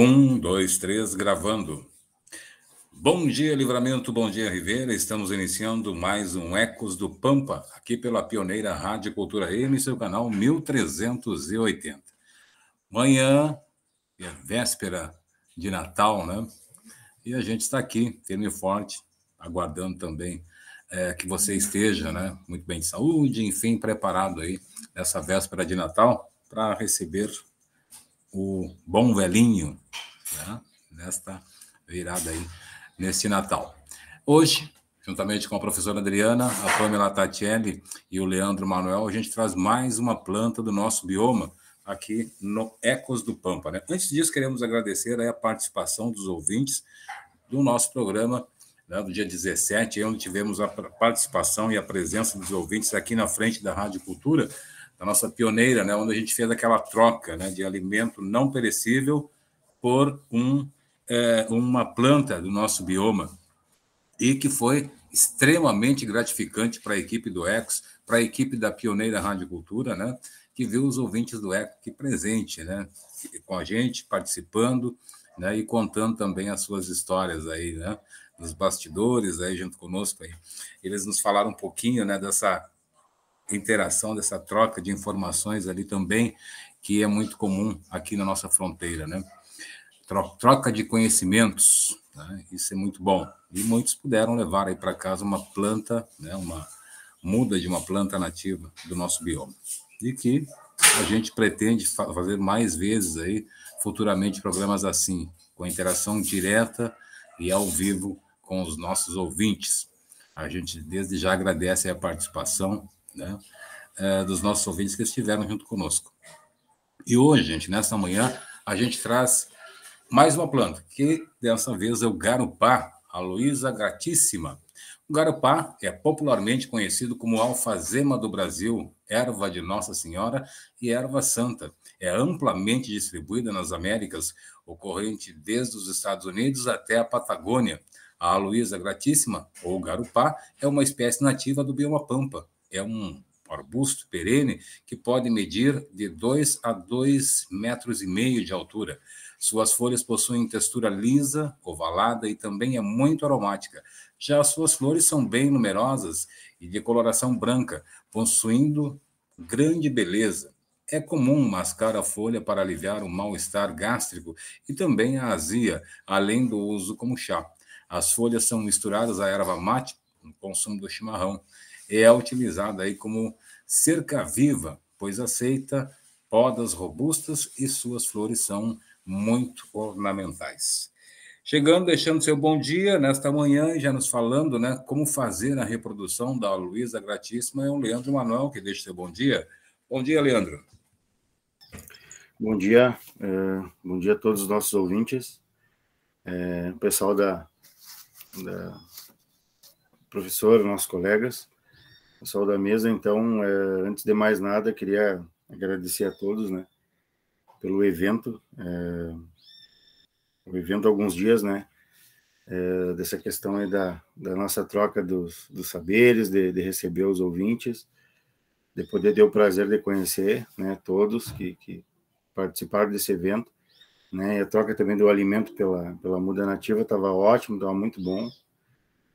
Um, dois, três, gravando. Bom dia, Livramento, bom dia, Ribeira. Estamos iniciando mais um Ecos do Pampa, aqui pela pioneira Rádio Cultura M, seu canal 1380. Manhã, é véspera de Natal, né? E a gente está aqui, firme e forte, aguardando também é, que você esteja, né? Muito bem de saúde, enfim, preparado aí nessa véspera de Natal para receber o bom velhinho né, nesta virada aí, neste Natal. Hoje, juntamente com a professora Adriana, a Pamela Tatielli e o Leandro Manuel, a gente traz mais uma planta do nosso bioma aqui no Ecos do Pampa. Né? Antes disso, queremos agradecer a participação dos ouvintes do nosso programa né, do dia 17, onde tivemos a participação e a presença dos ouvintes aqui na frente da Rádio Cultura, da nossa pioneira, né, onde a gente fez aquela troca né, de alimento não perecível por um, é, uma planta do nosso bioma, e que foi extremamente gratificante para a equipe do ECOS, para a equipe da pioneira Rádio Cultura, né, que viu os ouvintes do ECO aqui presente, né, com a gente, participando, né, e contando também as suas histórias aí, né, nos bastidores aí junto conosco aí. Eles nos falaram um pouquinho, né, dessa interação, dessa troca de informações ali também, que é muito comum aqui na nossa fronteira, né? Troca de conhecimentos, né? isso é muito bom. E muitos puderam levar aí para casa uma planta, né? uma muda de uma planta nativa do nosso bioma. E que a gente pretende fazer mais vezes aí, futuramente, programas assim, com interação direta e ao vivo com os nossos ouvintes. A gente desde já agradece a participação né, é, dos nossos ouvintes que estiveram junto conosco. E hoje, gente, nessa manhã, a gente traz mais uma planta, que dessa vez é o garupá, a Luísa Gratíssima. O garupá é popularmente conhecido como alfazema do Brasil, erva de Nossa Senhora e erva santa. É amplamente distribuída nas Américas, ocorrente desde os Estados Unidos até a Patagônia. A Luísa Gratíssima, ou garupá, é uma espécie nativa do bioma pampa, é um arbusto perene que pode medir de 2 a 2 metros e meio de altura. Suas folhas possuem textura lisa, ovalada e também é muito aromática. Já as suas flores são bem numerosas e de coloração branca, possuindo grande beleza. É comum mascar a folha para aliviar o mal-estar gástrico e também a azia, além do uso como chá. As folhas são misturadas à erva mate, no consumo do chimarrão é utilizada aí como cerca viva, pois aceita podas robustas e suas flores são muito ornamentais. Chegando, deixando seu bom dia nesta manhã e já nos falando, né, como fazer a reprodução da Luísa Gratíssima é o Leandro Manuel que deixa seu bom dia. Bom dia, Leandro. Bom dia, é, bom dia a todos os nossos ouvintes, é, pessoal da, da professora, nossos colegas pessoal da mesa. Então, é, antes de mais nada, queria agradecer a todos, né, pelo evento. É, o evento alguns dias, né, é, dessa questão aí da, da nossa troca dos, dos saberes, de, de, receber os ouvintes, de poder ter o prazer de conhecer, né, todos que, que participaram desse evento, né, e a troca também do alimento pela, pela muda nativa estava ótimo, estava muito bom,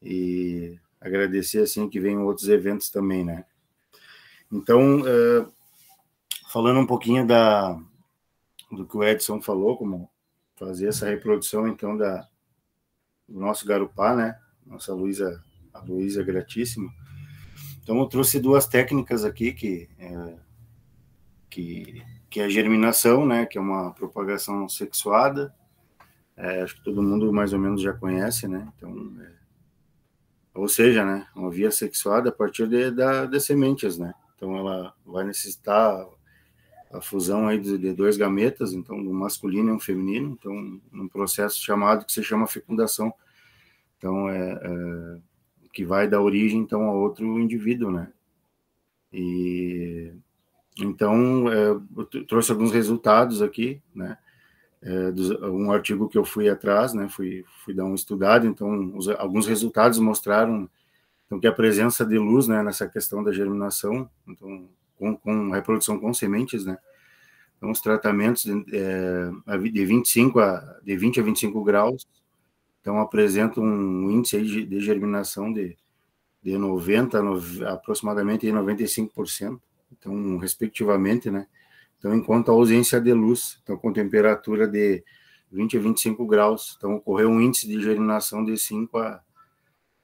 e agradecer assim que venham outros eventos também, né? Então, uh, falando um pouquinho da do que o Edson falou, como fazer essa reprodução então da do nosso garupá, né? Nossa Luísa, a Luísa gratíssima. Então eu trouxe duas técnicas aqui que é, que que é a germinação, né? Que é uma propagação sexuada. É, acho que todo mundo mais ou menos já conhece, né? Então é, ou seja, né, uma via sexuada a partir de, da, de sementes, né? Então ela vai necessitar a fusão aí de, de dois gametas, então um masculino e um feminino, então num processo chamado que se chama fecundação. Então é, é que vai dar origem então a outro indivíduo, né? E então é, eu trouxe alguns resultados aqui, né? É, um artigo que eu fui atrás, né, fui, fui dar um estudado, então os, alguns resultados mostraram então, que a presença de luz, né, nessa questão da germinação, então, com, com reprodução com sementes, né, Então, os tratamentos é, de, 25 a, de 20 a 25 graus então apresentam um índice de, de germinação de, de 90 a aproximadamente 95%, então respectivamente, né? Então, enquanto a ausência de luz, então com temperatura de 20 a 25 graus, então ocorreu um índice de germinação de 5 a,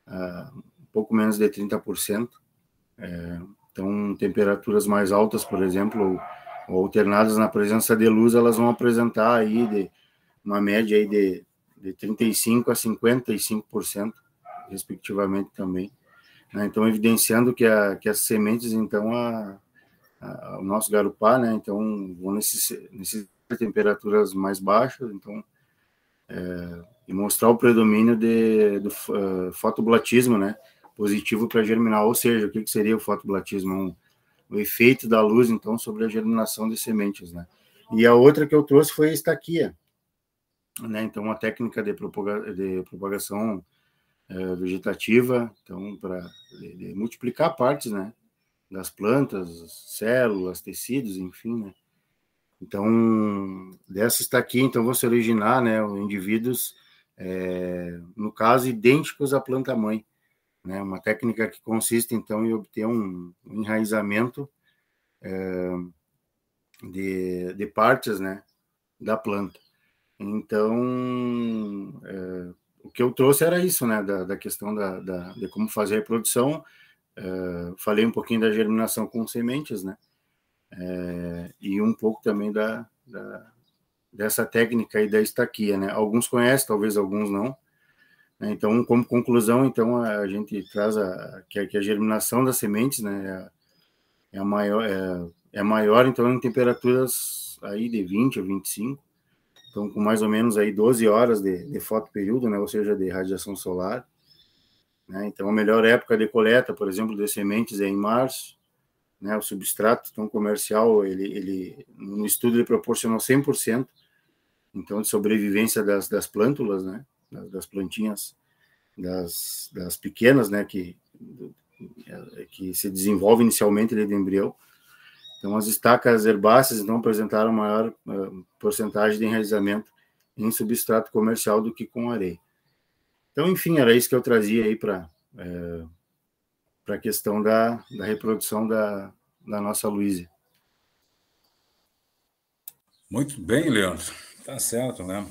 a um pouco menos de 30%. É, então, temperaturas mais altas, por exemplo, ou alternadas na presença de luz, elas vão apresentar aí de uma média aí de, de 35 a 55%, respectivamente também. Né? Então, evidenciando que, a, que as sementes, então, a, o nosso garupá, né? Então, vão necessitar, temperaturas mais baixas, então, é, e mostrar o predomínio de, do uh, fotoblatismo, né? Positivo para germinar, ou seja, o que, que seria o fotoblatismo? Um, o efeito da luz, então, sobre a germinação de sementes, né? E a outra que eu trouxe foi a estaquia, né? Então, uma técnica de, propaga de propagação é, vegetativa, então, para multiplicar partes, né? Das plantas, células, tecidos, enfim, né? Então, dessa estaquia, então, vão se originar, né? Indivíduos, é, no caso, idênticos à planta-mãe, né? Uma técnica que consiste, então, em obter um, enraizamento é, de, de partes, né, da planta. Então, é, o que eu trouxe era isso, né, da, da questão da, da, de como fazer a reprodução. É, falei um pouquinho da germinação com sementes, né, é, e um pouco também da, da, dessa técnica aí da estaquia, né. Alguns conhecem, talvez alguns não, né? Então, como conclusão, então a gente traz a, que, a, que a germinação das sementes, né, é, é maior, é, é maior então em temperaturas aí de 20 a 25, então com mais ou menos aí 12 horas de, de fotoperíodo, né, ou seja, de radiação solar. Né? Então, a melhor época de coleta, por exemplo, de sementes é em março, né, o substrato então, comercial, ele, ele no estudo ele proporcionou 100%, então, de sobrevivência das, das plântulas, né, das plantinhas, das, das pequenas, né, que, que se desenvolvem inicialmente de embrião. Então, as estacas herbáceas não apresentaram maior uh, porcentagem de enraizamento em substrato comercial do que com areia. Então, enfim, era isso que eu trazia aí para é, a questão da, da reprodução da, da nossa Luísa. Muito bem, Leandro. Tá certo, né?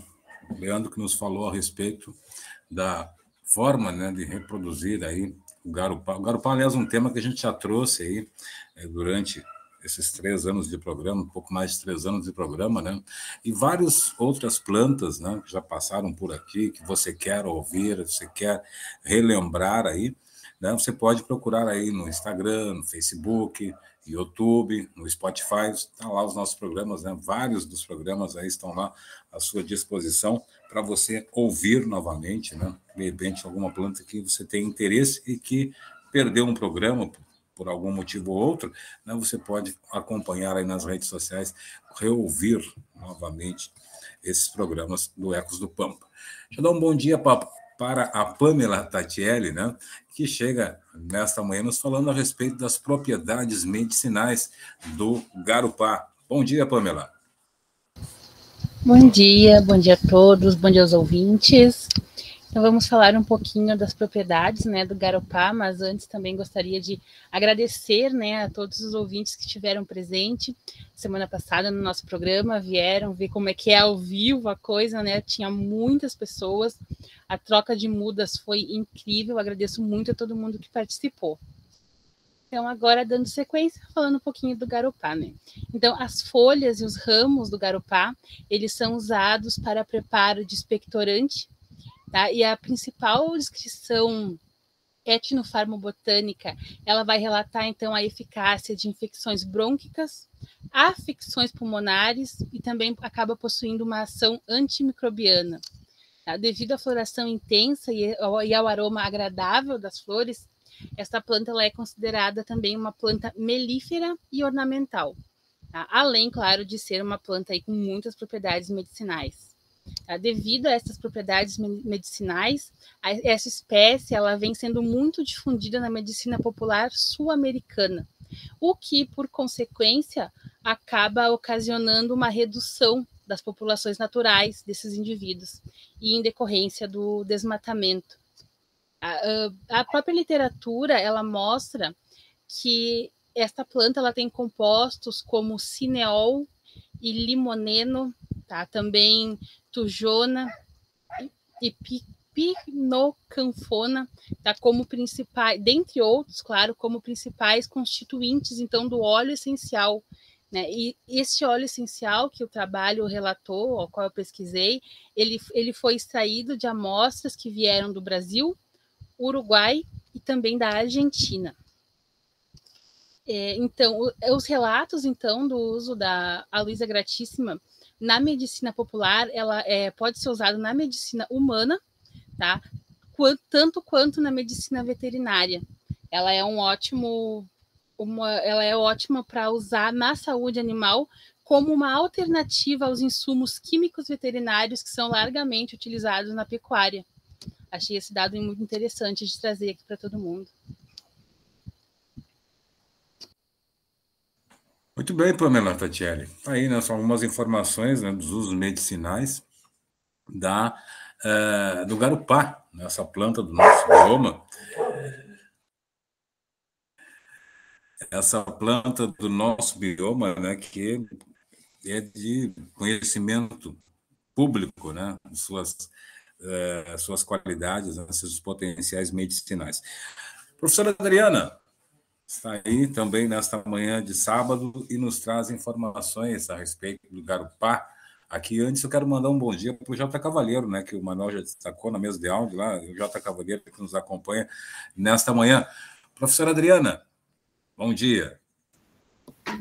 Leandro que nos falou a respeito da forma né, de reproduzir aí o garupá. O garupá, aliás, é um tema que a gente já trouxe aí é, durante esses três anos de programa, um pouco mais de três anos de programa, né? E várias outras plantas, né, que já passaram por aqui, que você quer ouvir, você quer relembrar aí, né? Você pode procurar aí no Instagram, no Facebook, YouTube, no Spotify, está lá os nossos programas, né? Vários dos programas aí estão lá à sua disposição para você ouvir novamente, né? De repente, alguma planta que você tem interesse e que perdeu um programa por algum motivo ou outro, né? Você pode acompanhar aí nas redes sociais, reouvir novamente esses programas do Ecos do Pampa. Deixa eu dar um bom dia para a Pamela Tatielli, né, que chega nesta manhã nos falando a respeito das propriedades medicinais do garupá. Bom dia, Pamela. Bom dia, bom dia a todos, bom dia aos ouvintes. Então vamos falar um pouquinho das propriedades, né, do Garupá, mas antes também gostaria de agradecer, né, a todos os ouvintes que estiveram presente semana passada no nosso programa, vieram ver como é que é ao vivo a coisa, né? Tinha muitas pessoas. A troca de mudas foi incrível. Agradeço muito a todo mundo que participou. Então, agora dando sequência, falando um pouquinho do garupá, né? Então, as folhas e os ramos do garupá, eles são usados para preparo de expectorante, tá? E a principal descrição etnofarmobotânica, ela vai relatar então a eficácia de infecções brônquicas, afecções pulmonares e também acaba possuindo uma ação antimicrobiana. Tá? Devido à floração intensa e ao aroma agradável das flores, esta planta ela é considerada também uma planta melífera e ornamental, tá? além, claro, de ser uma planta aí com muitas propriedades medicinais. Tá? Devido a essas propriedades medicinais, essa espécie ela vem sendo muito difundida na medicina popular sul-americana, o que, por consequência, acaba ocasionando uma redução das populações naturais desses indivíduos e em decorrência do desmatamento. A, a própria literatura ela mostra que esta planta ela tem compostos como cineol e limoneno, tá? Também tujona e pinocanfona, tá? Como principais, dentre outros, claro, como principais constituintes então do óleo essencial né? E esse óleo essencial que o trabalho relatou, ao qual eu pesquisei, ele, ele foi extraído de amostras que vieram do Brasil, Uruguai e também da Argentina. É, então, os relatos então do uso da Luísa Gratíssima na medicina popular, ela é, pode ser usada na medicina humana, tá? tanto quanto na medicina veterinária. Ela é um ótimo uma, ela é ótima para usar na saúde animal como uma alternativa aos insumos químicos veterinários que são largamente utilizados na pecuária. Achei esse dado muito interessante de trazer aqui para todo mundo. Muito bem, Pamela Tatiele. Aí, né, são algumas informações né, dos usos medicinais da, uh, do garupá, nessa planta do nosso bioma essa planta do nosso bioma, né, que é de conhecimento público, né, suas uh, suas qualidades, né, seus potenciais medicinais. Professora Adriana está aí também nesta manhã de sábado e nos traz informações a respeito do Garupá. Aqui antes eu quero mandar um bom dia para o Jota Cavaleiro, né, que o Manuel já destacou na mesa de áudio lá, o Jota Cavaleiro que nos acompanha nesta manhã. Professora Adriana, Bom dia.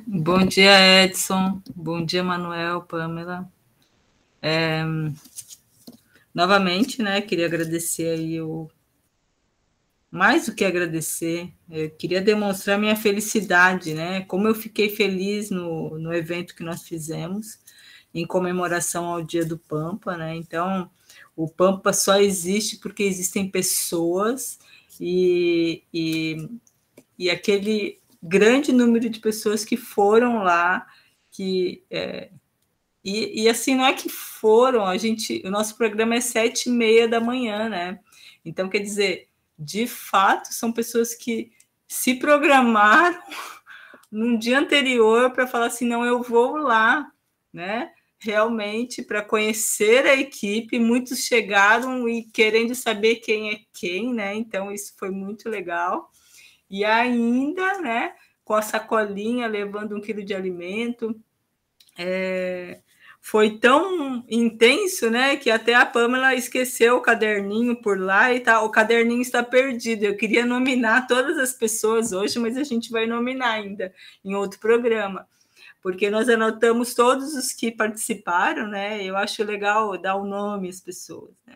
Bom dia, Edson. Bom dia, Manuel, Pamela. É, novamente, né, queria agradecer aí o mais do que agradecer, eu queria demonstrar minha felicidade, né? Como eu fiquei feliz no, no evento que nós fizemos em comemoração ao Dia do Pampa, né? Então, o Pampa só existe porque existem pessoas e, e, e aquele grande número de pessoas que foram lá, que é, e, e, assim não é que foram, a gente, o nosso programa é sete e meia da manhã, né? Então quer dizer, de fato são pessoas que se programaram num dia anterior para falar assim, não, eu vou lá, né? Realmente para conhecer a equipe, muitos chegaram e querendo saber quem é quem, né? Então isso foi muito legal e ainda, né, com a sacolinha levando um quilo de alimento. É, foi tão intenso, né, que até a Pamela esqueceu o caderninho por lá e tá, o caderninho está perdido. Eu queria nominar todas as pessoas hoje, mas a gente vai nominar ainda em outro programa, porque nós anotamos todos os que participaram, né? Eu acho legal dar o nome às pessoas, né?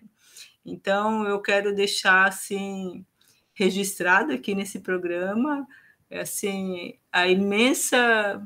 Então eu quero deixar assim registrado aqui nesse programa, assim, a imensa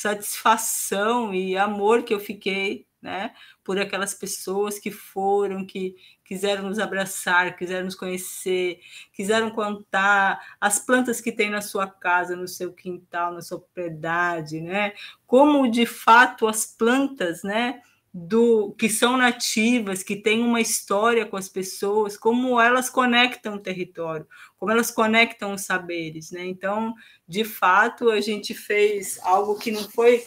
satisfação e amor que eu fiquei, né, por aquelas pessoas que foram, que quiseram nos abraçar, quiseram nos conhecer, quiseram contar as plantas que tem na sua casa, no seu quintal, na sua propriedade, né? Como de fato as plantas, né, do que são nativas, que têm uma história com as pessoas, como elas conectam o território, como elas conectam os saberes, né? Então, de fato, a gente fez algo que não foi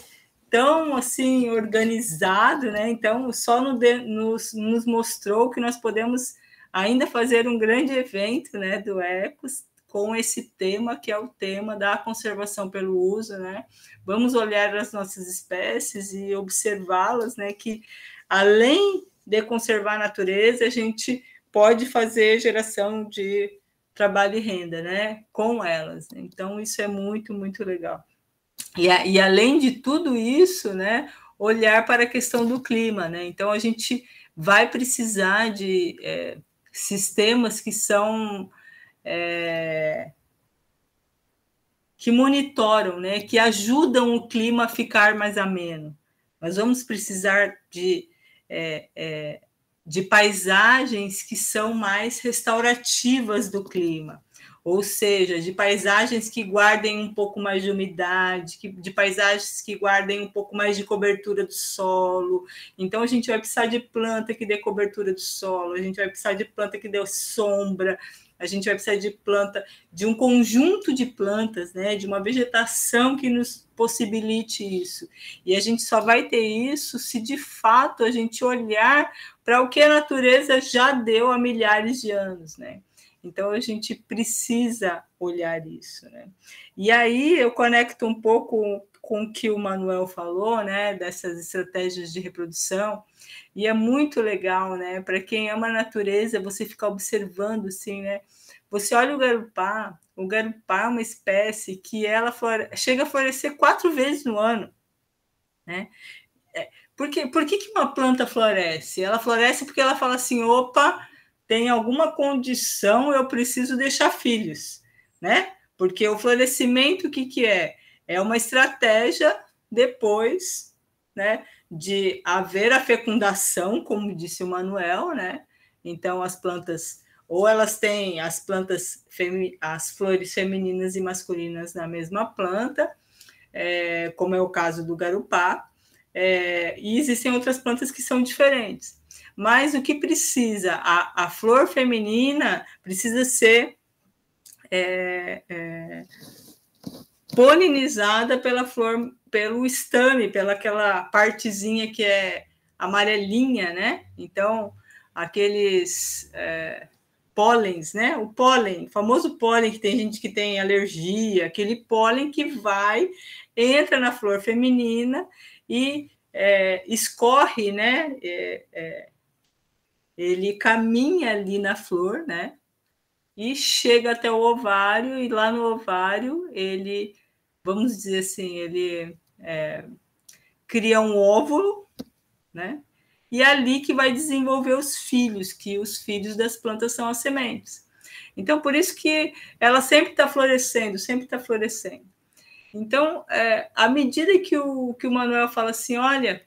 tão assim organizado, né? Então, só no de, nos, nos mostrou que nós podemos ainda fazer um grande evento, né, do Ecos, com esse tema que é o tema da conservação pelo uso, né? Vamos olhar as nossas espécies e observá-las, né? Que além de conservar a natureza, a gente pode fazer geração de trabalho e renda, né? Com elas. Então isso é muito muito legal. E, e além de tudo isso, né? Olhar para a questão do clima, né? Então a gente vai precisar de é, sistemas que são é, que monitoram, né, que ajudam o clima a ficar mais ameno. Nós vamos precisar de é, é, de paisagens que são mais restaurativas do clima ou seja, de paisagens que guardem um pouco mais de umidade, de paisagens que guardem um pouco mais de cobertura do solo. Então, a gente vai precisar de planta que dê cobertura do solo, a gente vai precisar de planta que dê sombra, a gente vai precisar de planta, de um conjunto de plantas, né, de uma vegetação que nos possibilite isso. E a gente só vai ter isso se de fato a gente olhar para o que a natureza já deu há milhares de anos, né? Então a gente precisa olhar isso, né? E aí eu conecto um pouco com o que o Manuel falou, né, dessas estratégias de reprodução, e é muito legal, né, para quem ama a natureza, você ficar observando assim, né? Você olha o garupá, o garupá é uma espécie que ela chega a florescer quatro vezes no ano, né? É, por, que, por que, que uma planta floresce? Ela floresce porque ela fala assim, opa, tem alguma condição, eu preciso deixar filhos, né? Porque o florescimento, o que, que é? É uma estratégia depois, né, de haver a fecundação, como disse o Manuel, né? Então as plantas ou elas têm as plantas as flores femininas e masculinas na mesma planta, é, como é o caso do garupá, é, e existem outras plantas que são diferentes mas o que precisa? A, a flor feminina precisa ser é, é, polinizada pela flor, pelo estame, pela aquela partezinha que é amarelinha, né? Então, aqueles é, pólens, né? O pólen, famoso pólen que tem gente que tem alergia, aquele pólen que vai, entra na flor feminina e é, escorre, né? É, é ele caminha ali na flor, né? E chega até o ovário, e lá no ovário ele, vamos dizer assim, ele é, cria um óvulo, né? E é ali que vai desenvolver os filhos, que os filhos das plantas são as sementes. Então, por isso que ela sempre está florescendo, sempre está florescendo. Então, é, à medida que o, que o Manuel fala assim, olha,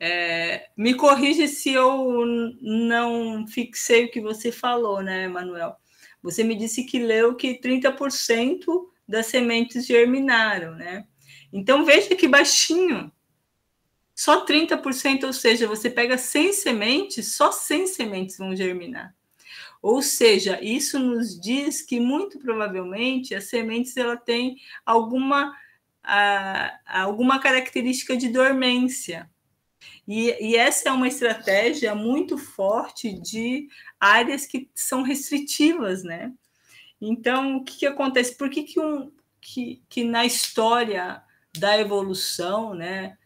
é, me corrige se eu não fixei o que você falou, né, Manuel? Você me disse que leu que 30% das sementes germinaram, né? Então veja que baixinho. Só 30%, ou seja, você pega 100 sementes, só 100 sementes vão germinar. Ou seja, isso nos diz que muito provavelmente as sementes ela tem alguma, a, alguma característica de dormência. E, e, essa é uma estratégia muito forte de áreas que são restritivas, né? Então, o que, que acontece? Por que, que, um, que, que na história da evolução, né?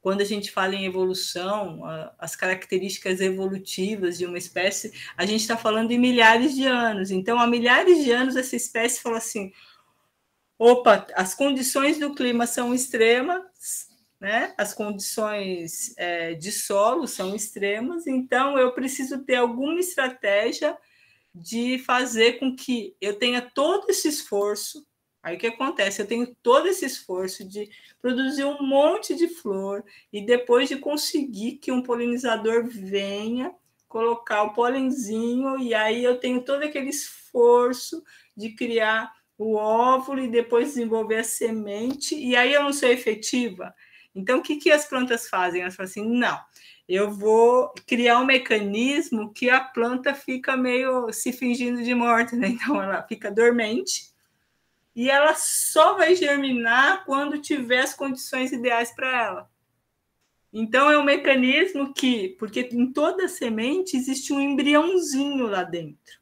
Quando a gente fala em evolução, as características evolutivas de uma espécie, a gente está falando em milhares de anos. Então, há milhares de anos, essa espécie fala assim: opa, as condições do clima são extremas, né? As condições é, de solo são extremas, então eu preciso ter alguma estratégia de fazer com que eu tenha todo esse esforço. Aí o que acontece? Eu tenho todo esse esforço de produzir um monte de flor e depois de conseguir que um polinizador venha colocar o polenzinho e aí eu tenho todo aquele esforço de criar o óvulo e depois desenvolver a semente e aí eu não sou efetiva. Então, o que, que as plantas fazem? Elas falam assim: não, eu vou criar um mecanismo que a planta fica meio se fingindo de morta, né? Então, ela fica dormente e ela só vai germinar quando tiver as condições ideais para ela. Então, é um mecanismo que, porque em toda semente existe um embriãozinho lá dentro,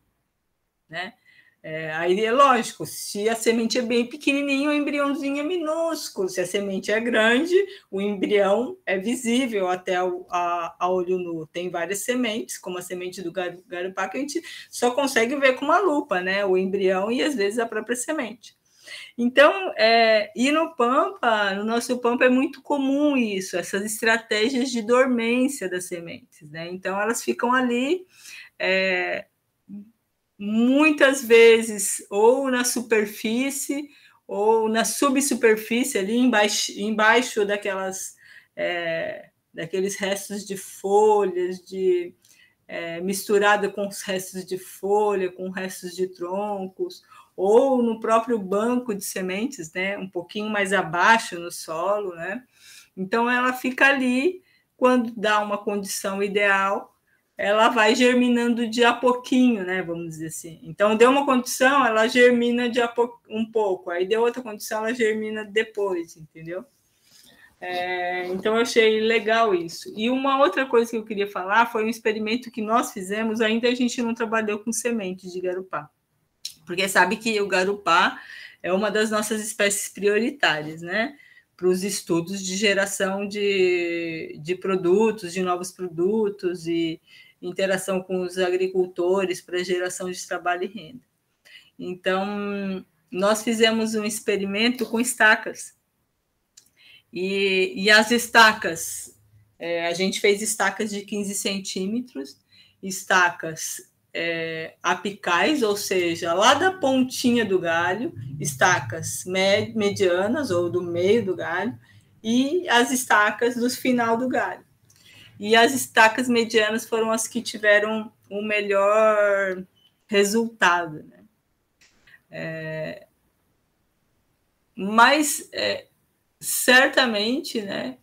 né? É, aí é lógico, se a semente é bem pequenininha, o embriãozinho é minúsculo. Se a semente é grande, o embrião é visível até o, a, a, olho nu. Tem várias sementes, como a semente do garupá, que a gente só consegue ver com uma lupa, né? O embrião e às vezes a própria semente. Então, é, e no Pampa, no nosso Pampa é muito comum isso, essas estratégias de dormência das sementes, né? Então, elas ficam ali. É, muitas vezes ou na superfície ou na subsuperfície ali embaixo, embaixo daquelas é, daqueles restos de folhas, de é, misturada com os restos de folha, com restos de troncos, ou no próprio banco de sementes, né, um pouquinho mais abaixo no solo, né? Então ela fica ali quando dá uma condição ideal, ela vai germinando de a pouquinho, né? Vamos dizer assim. Então, deu uma condição, ela germina de a um pouco, aí deu outra condição, ela germina depois, entendeu? É, então, eu achei legal isso. E uma outra coisa que eu queria falar foi um experimento que nós fizemos, ainda a gente não trabalhou com sementes de garupá, porque sabe que o garupá é uma das nossas espécies prioritárias, né? para os estudos de geração de, de produtos, de novos produtos e interação com os agricultores para geração de trabalho e renda. Então, nós fizemos um experimento com estacas. E, e as estacas, é, a gente fez estacas de 15 centímetros, estacas é, apicais, ou seja, lá da pontinha do galho, estacas medianas ou do meio do galho, e as estacas do final do galho. E as estacas medianas foram as que tiveram o melhor resultado. Né? É, mas é, certamente, né,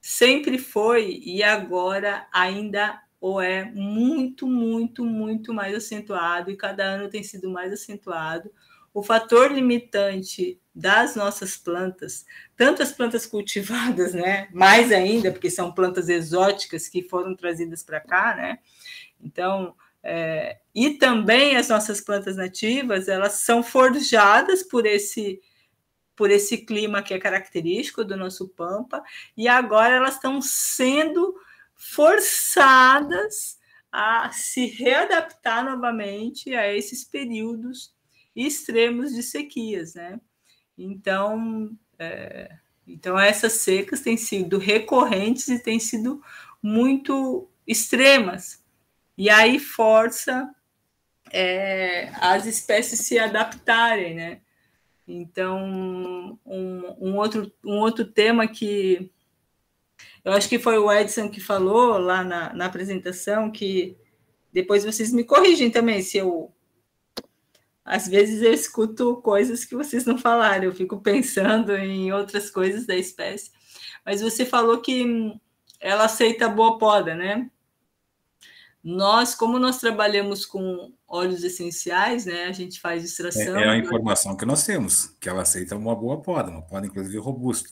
sempre foi e agora ainda ou é muito, muito, muito mais acentuado, e cada ano tem sido mais acentuado. O fator limitante das nossas plantas, tanto as plantas cultivadas, né, mais ainda, porque são plantas exóticas que foram trazidas para cá, né, então, é, e também as nossas plantas nativas, elas são forjadas por esse por esse clima que é característico do nosso pampa, e agora elas estão sendo forçadas a se readaptar novamente a esses períodos extremos de sequias, né? Então, é, então essas secas têm sido recorrentes e têm sido muito extremas. E aí força é, as espécies se adaptarem, né? Então, um, um, outro, um outro tema que eu acho que foi o Edson que falou lá na, na apresentação que depois vocês me corrigem também se eu às vezes eu escuto coisas que vocês não falaram, eu fico pensando em outras coisas da espécie. Mas você falou que ela aceita boa poda, né? Nós, como nós trabalhamos com óleos essenciais, né? A gente faz extração. É, é a informação que nós temos, que ela aceita uma boa poda, uma poda inclusive robusta.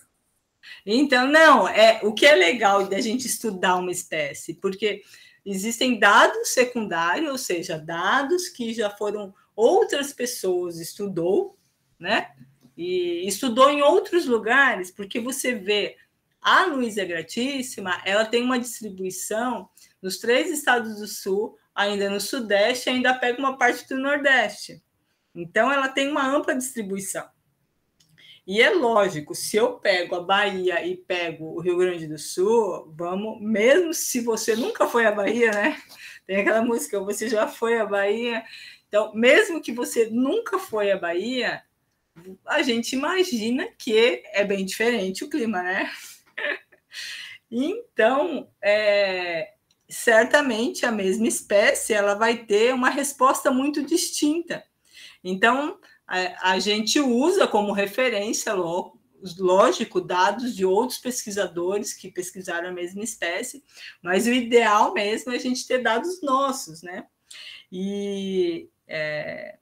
Então, não, é o que é legal da gente estudar uma espécie, porque existem dados secundários, ou seja, dados que já foram outras pessoas estudou, né? E estudou em outros lugares, porque você vê a Luísa Gratíssima, ela tem uma distribuição nos três estados do Sul, ainda no Sudeste, ainda pega uma parte do Nordeste. Então, ela tem uma ampla distribuição. E é lógico, se eu pego a Bahia e pego o Rio Grande do Sul, vamos, mesmo se você nunca foi à Bahia, né? Tem aquela música, você já foi à Bahia. Então, mesmo que você nunca foi à Bahia, a gente imagina que é bem diferente o clima, né? Então, é, certamente a mesma espécie ela vai ter uma resposta muito distinta. Então, a, a gente usa como referência, lógico, dados de outros pesquisadores que pesquisaram a mesma espécie, mas o ideal mesmo é a gente ter dados nossos, né? E é,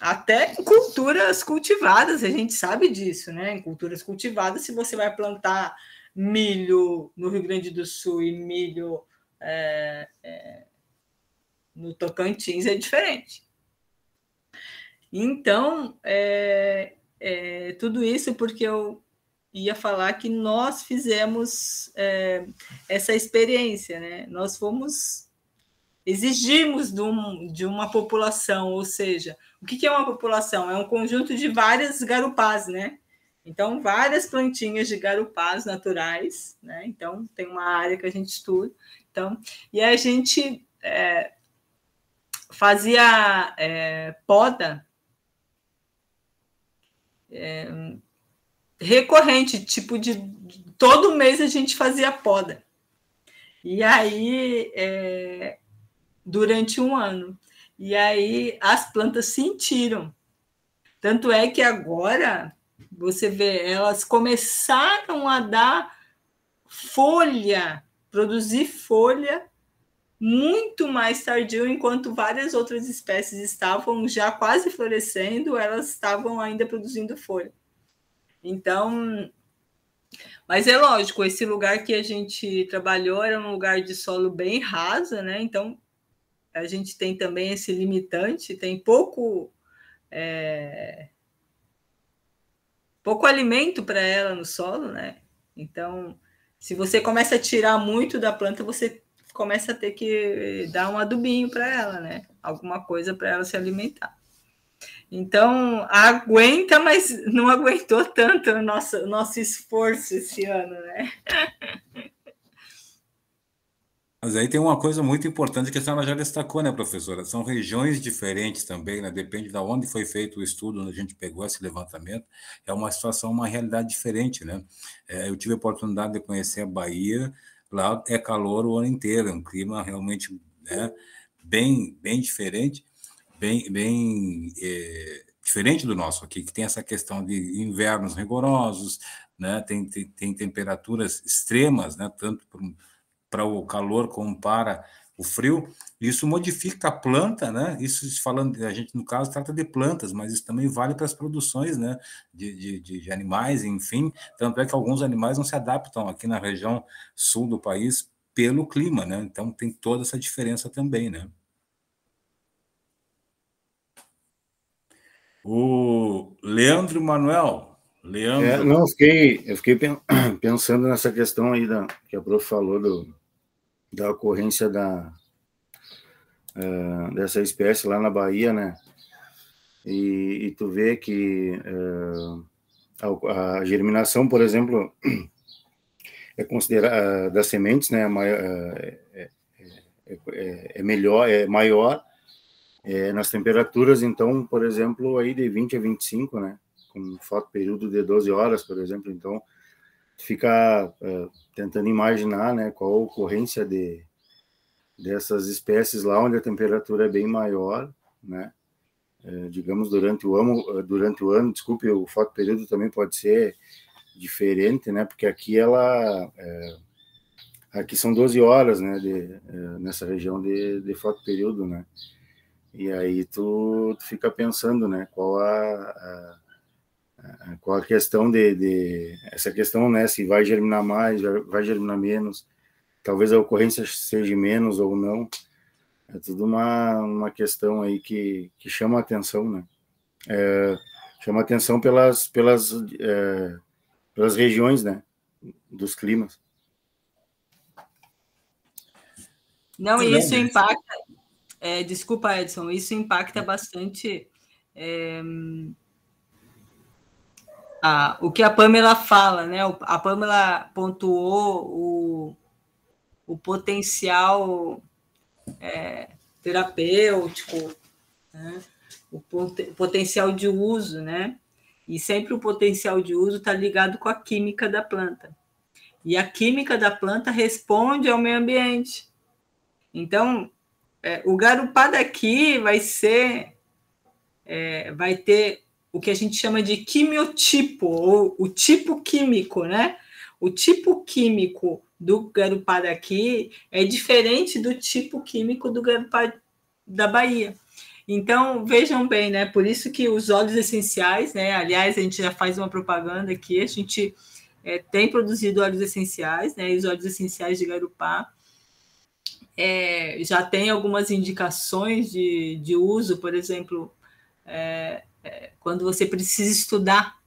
até em culturas cultivadas, a gente sabe disso, né? Em culturas cultivadas, se você vai plantar milho no Rio Grande do Sul e milho é, é, no Tocantins, é diferente. Então, é, é, tudo isso porque eu ia falar que nós fizemos é, essa experiência, né? Nós fomos, exigimos de, um, de, uma população, ou seja, o que, é uma população? É um conjunto de várias garupás, né? Então, várias plantinhas de garupás naturais, né? Então, tem uma área que a gente estuda. Então, e a gente é, fazia é, poda é, recorrente, tipo de todo mês a gente fazia poda. E aí, é, durante um ano. E aí as plantas sentiram. Tanto é que agora você vê, elas começaram a dar folha, produzir folha muito mais tardio, enquanto várias outras espécies estavam já quase florescendo, elas estavam ainda produzindo folha. Então, mas é lógico, esse lugar que a gente trabalhou era um lugar de solo bem raso, né? Então, a gente tem também esse limitante, tem pouco é, pouco alimento para ela no solo, né? Então, se você começa a tirar muito da planta, você começa a ter que dar um adubinho para ela, né? Alguma coisa para ela se alimentar. Então, aguenta, mas não aguentou tanto o nosso, nosso esforço esse ano, né? Mas aí tem uma coisa muito importante que a senhora já destacou, né, professora? São regiões diferentes também, né? Depende de onde foi feito o estudo, onde a gente pegou esse levantamento. É uma situação, uma realidade diferente, né? É, eu tive a oportunidade de conhecer a Bahia, lá é calor o ano inteiro, é um clima realmente né, bem, bem diferente, bem, bem é, diferente do nosso aqui, que tem essa questão de invernos rigorosos, né? Tem, tem, tem temperaturas extremas, né? Tanto para para o calor como para o frio, isso modifica a planta, né? Isso falando, a gente no caso trata de plantas, mas isso também vale para as produções, né? De, de, de, animais, enfim. Tanto é que alguns animais não se adaptam aqui na região sul do país pelo clima, né? Então tem toda essa diferença também, né? O Leandro Manuel. Leandro. É, não, eu fiquei, eu fiquei pensando nessa questão aí da, que a prof falou do, da ocorrência da, uh, dessa espécie lá na Bahia, né? E, e tu vê que uh, a, a, germinação, por exemplo, é considerada das sementes, né? É, é, é, é, melhor, é maior é, nas temperaturas, então, por exemplo, aí de 20 a 25, né? Com foto período de 12 horas, por exemplo, então fica uh, tentando imaginar né, qual a ocorrência de, dessas espécies lá onde a temperatura é bem maior, né? Uh, digamos durante o ano, durante o ano, desculpe, o fotoperíodo também pode ser diferente, né? Porque aqui ela aqui são 12 horas, né, de, nessa região de, de fotoperíodo, né? E aí tu, tu fica pensando, né, qual a, a com a questão de, de, essa questão, né, se vai germinar mais, vai germinar menos, talvez a ocorrência seja menos ou não, é tudo uma, uma questão aí que, que chama atenção, né? É, chama atenção pelas pelas é, pelas regiões, né, dos climas. Não, e isso impacta. É, desculpa, Edson, isso impacta bastante. A, o que a Pamela fala, né? A Pamela pontuou o, o potencial é, terapêutico, né? o potencial de uso, né? E sempre o potencial de uso está ligado com a química da planta. E a química da planta responde ao meio ambiente. Então, é, o garupá daqui vai ser, é, vai ter o que a gente chama de quimiotipo, ou o tipo químico, né? O tipo químico do garupá daqui é diferente do tipo químico do garupá da Bahia. Então, vejam bem, né? Por isso que os óleos essenciais, né? Aliás, a gente já faz uma propaganda aqui, a gente é, tem produzido óleos essenciais, né? E os óleos essenciais de garupá é, já tem algumas indicações de, de uso, por exemplo, é, quando você precisa estudar,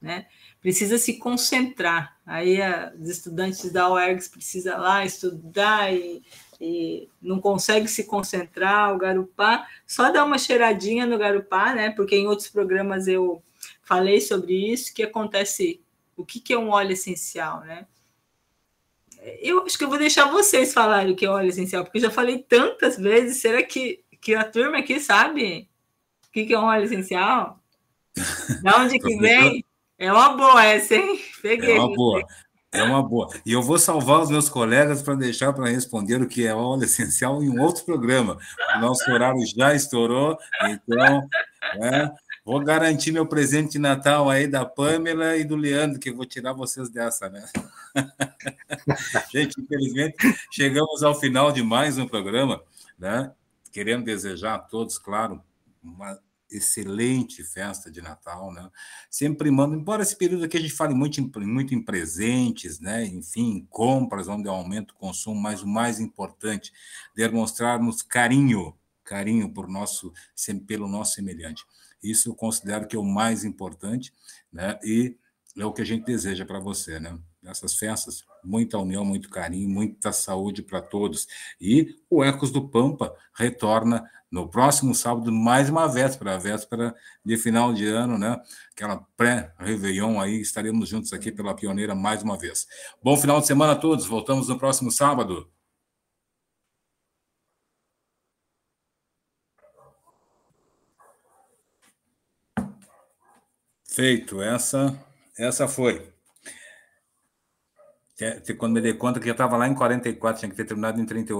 né? Precisa se concentrar. Aí os estudantes da UERGS precisam lá estudar e, e não consegue se concentrar, o Garupá, só dá uma cheiradinha no Garupá, né? Porque em outros programas eu falei sobre isso, que acontece, o que, que é um óleo essencial, né? Eu acho que eu vou deixar vocês falarem o que é óleo essencial, porque eu já falei tantas vezes, será que, que a turma aqui sabe o que, que é um óleo essencial? De onde que vem? É uma boa essa, hein? Peguei. É uma boa. É uma boa. E eu vou salvar os meus colegas para deixar para responder o que é óleo essencial em um outro programa. O nosso horário já estourou, então é, vou garantir meu presente de Natal aí da Pamela e do Leandro, que eu vou tirar vocês dessa, né? Gente, infelizmente, chegamos ao final de mais um programa, né? Querendo desejar a todos, claro, uma excelente festa de Natal, né? Sempre mando, embora esse período aqui a gente fale muito em, muito em presentes, né? Enfim, compras, onde aumenta o consumo, mas o mais importante, demonstrarmos carinho, carinho por nosso, pelo nosso semelhante. Isso eu considero que é o mais importante, né? E é o que a gente deseja para você, né? Nessas festas, muita união, muito carinho, muita saúde para todos. E o Ecos do Pampa retorna no próximo sábado, mais uma véspera, a véspera de final de ano, né? Aquela pré-Réveillon aí, estaremos juntos aqui pela Pioneira mais uma vez. Bom final de semana a todos, voltamos no próximo sábado. Feito, essa, essa foi. Quando me dei conta que já estava lá em 44, tinha que ter terminado em 38.